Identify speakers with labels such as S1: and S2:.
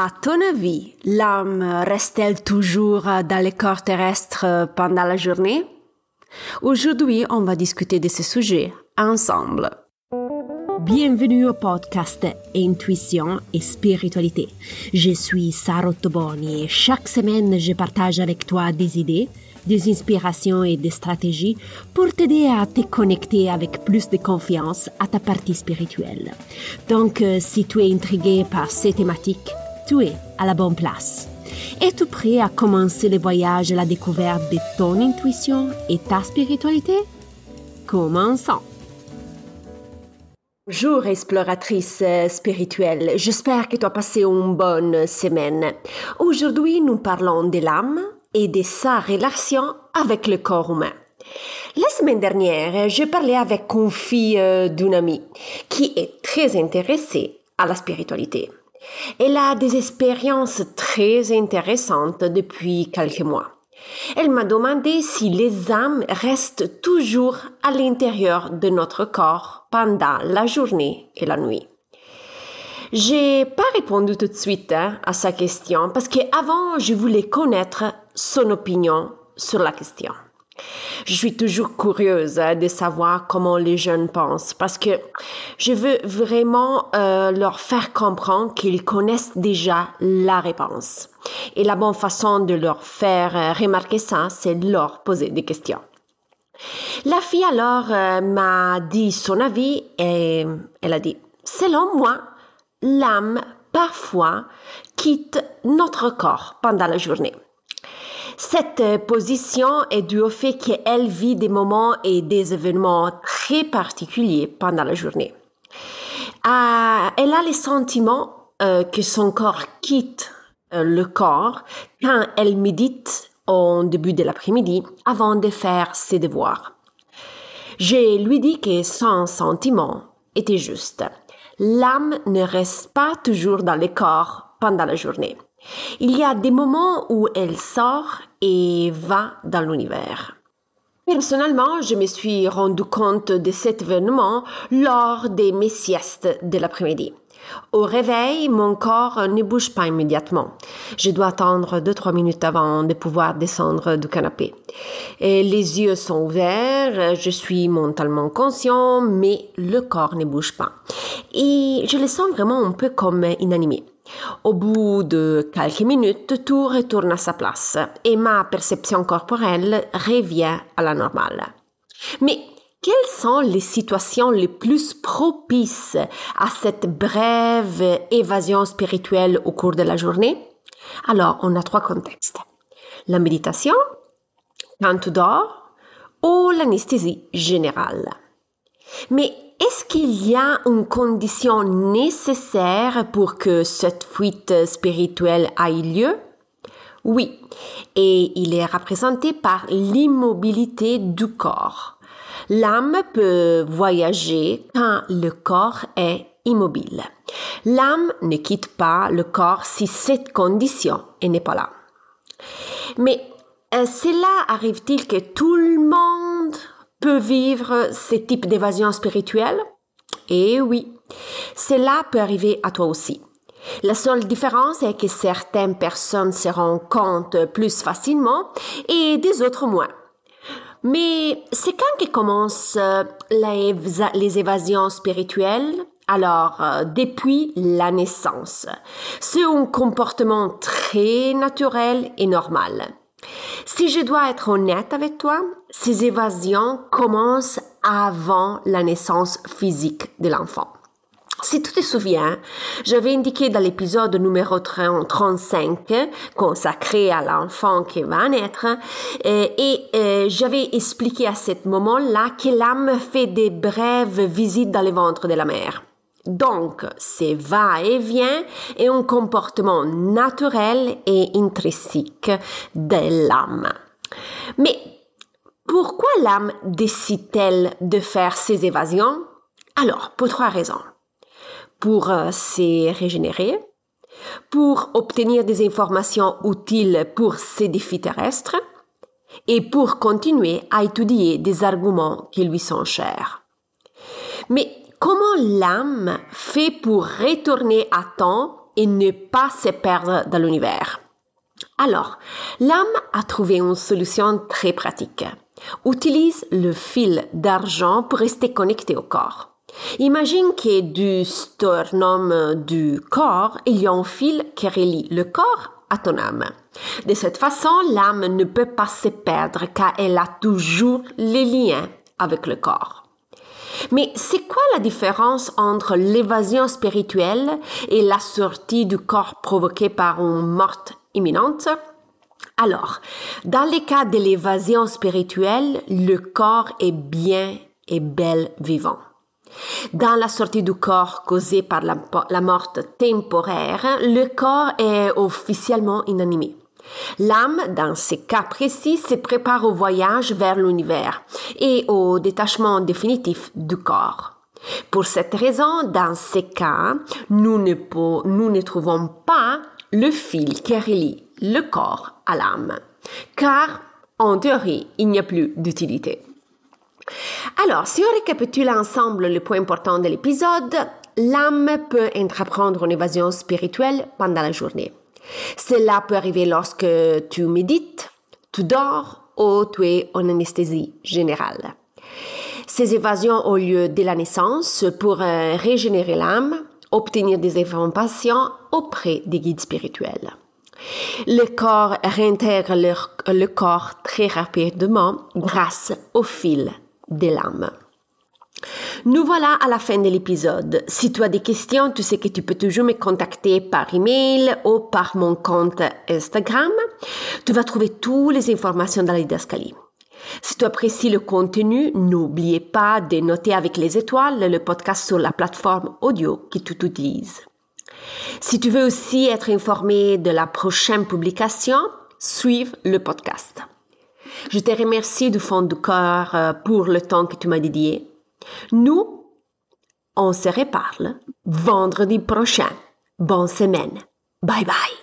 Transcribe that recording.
S1: À ton avis, l'âme reste-t-elle toujours dans le corps terrestre pendant la journée? Aujourd'hui, on va discuter de ce sujet ensemble. Bienvenue au podcast Intuition et Spiritualité. Je suis Sarah Toboni et chaque semaine, je partage avec toi des idées, des inspirations et des stratégies pour t'aider à te connecter avec plus de confiance à ta partie spirituelle. Donc, euh, si tu es intrigué par ces thématiques, tu es à la bonne place. Es-tu prêt à commencer le voyage à la découverte de ton intuition et ta spiritualité? Commençons. Bonjour exploratrice spirituelle, j'espère que tu as passé une bonne semaine. Aujourd'hui nous parlons de l'âme et de sa relation avec le corps humain. La semaine dernière, j'ai parlé avec une fille euh, d'une amie qui est très intéressée à la spiritualité. Elle a des expériences très intéressantes depuis quelques mois. Elle m'a demandé si les âmes restent toujours à l'intérieur de notre corps pendant la journée et la nuit. J'ai pas répondu tout de suite hein, à sa question parce qu'avant je voulais connaître son opinion sur la question. Je suis toujours curieuse hein, de savoir comment les jeunes pensent parce que je veux vraiment euh, leur faire comprendre qu'ils connaissent déjà la réponse. Et la bonne façon de leur faire euh, remarquer ça, c'est leur poser des questions. La fille alors euh, m'a dit son avis et elle a dit, selon moi, l'âme parfois quitte notre corps pendant la journée. Cette euh, position est due au fait qu'elle vit des moments et des événements très particuliers pendant la journée. Euh, elle a le sentiment euh, que son corps quitte le corps quand elle médite au début de l'après-midi avant de faire ses devoirs. Je lui dis que son sentiment était juste. L'âme ne reste pas toujours dans le corps pendant la journée. Il y a des moments où elle sort et va dans l'univers. Personnellement, je me suis rendu compte de cet événement lors de mes siestes de l'après-midi. Au réveil, mon corps ne bouge pas immédiatement. Je dois attendre deux, trois minutes avant de pouvoir descendre du canapé. Les yeux sont ouverts, je suis mentalement conscient, mais le corps ne bouge pas. Et je le sens vraiment un peu comme inanimé. Au bout de quelques minutes, tout retourne à sa place et ma perception corporelle revient à la normale. Mais quelles sont les situations les plus propices à cette brève évasion spirituelle au cours de la journée? Alors, on a trois contextes. La méditation, quand tu dors, ou l'anesthésie générale. Mais est-ce qu'il y a une condition nécessaire pour que cette fuite spirituelle ait lieu? Oui, et il est représenté par l'immobilité du corps. L'âme peut voyager quand le corps est immobile. L'âme ne quitte pas le corps si cette condition n'est pas là. Mais euh, cela arrive-t-il que tout le monde peut vivre ce type d'évasion spirituelle? Eh oui, cela peut arriver à toi aussi. La seule différence est que certaines personnes se rendent compte plus facilement et des autres moins. Mais c'est quand que commencent euh, les, évasions spirituelles? Alors, euh, depuis la naissance, c'est un comportement très naturel et normal. Si je dois être honnête avec toi, ces évasions commencent avant la naissance physique de l'enfant. Si tu te souviens, j'avais indiqué dans l'épisode numéro 35 consacré à l'enfant qui va naître euh, et, euh, j'avais expliqué à ce moment-là que l'âme fait des brèves visites dans le ventre de la mère. Donc, c'est va-et-vient et un comportement naturel et intrinsèque de l'âme. Mais pourquoi l'âme décide-t-elle de faire ces évasions? Alors, pour trois raisons. Pour euh, se régénérer, pour obtenir des informations utiles pour ses défis terrestres et pour continuer à étudier des arguments qui lui sont chers. Mais comment l'âme fait pour retourner à temps et ne pas se perdre dans l'univers? Alors, l'âme a trouvé une solution très pratique. Utilise le fil d'argent pour rester connecté au corps. Imagine que du sternum du corps, il y a un fil qui relie le corps à ton âme. De cette façon, l'âme ne peut pas se perdre car elle a toujours les liens avec le corps. Mais c'est quoi la différence entre l'évasion spirituelle et la sortie du corps provoquée par une mort imminente? Alors, dans le cas de l'évasion spirituelle, le corps est bien et bel vivant. Dans la sortie du corps causée par la, la mort temporaire, le corps est officiellement inanimé. L'âme, dans ces cas précis, se prépare au voyage vers l'univers et au détachement définitif du corps. Pour cette raison, dans ces cas, nous ne, trouvons pas le fil qui relie le corps à l'âme, car en théorie, il n'y a plus d'utilité. Alors, si on récapitule ensemble les points importants de l'épisode, l'âme peut entreprendre une évasion spirituelle pendant la journée. Cela peut arriver lorsque tu médites, tu dors ou tu es en anesthésie générale. Ces évasions ont lieu dès la naissance pour euh, régénérer l'âme, obtenir des informations auprès des guides spirituels. Le corps réintègre le corps très rapidement grâce au fil de l'âme. Nous voilà à la fin de l'épisode. Si tu as des questions, tu sais que tu peux toujours me contacter par email ou par mon compte Instagram. Tu vas trouver toutes les informations dans les didascalie. Si tu apprécies le contenu, n'oubliez pas de noter avec les étoiles le podcast sur la plateforme audio que tu utilises. Si tu veux aussi être informé de la prochaine publication, suive le podcast. Je te remercie du fond du cœur euh, pour le temps que tu m'as dédié. Nous, on se reparle vendredi prochain. Bonne semaine. Bye bye.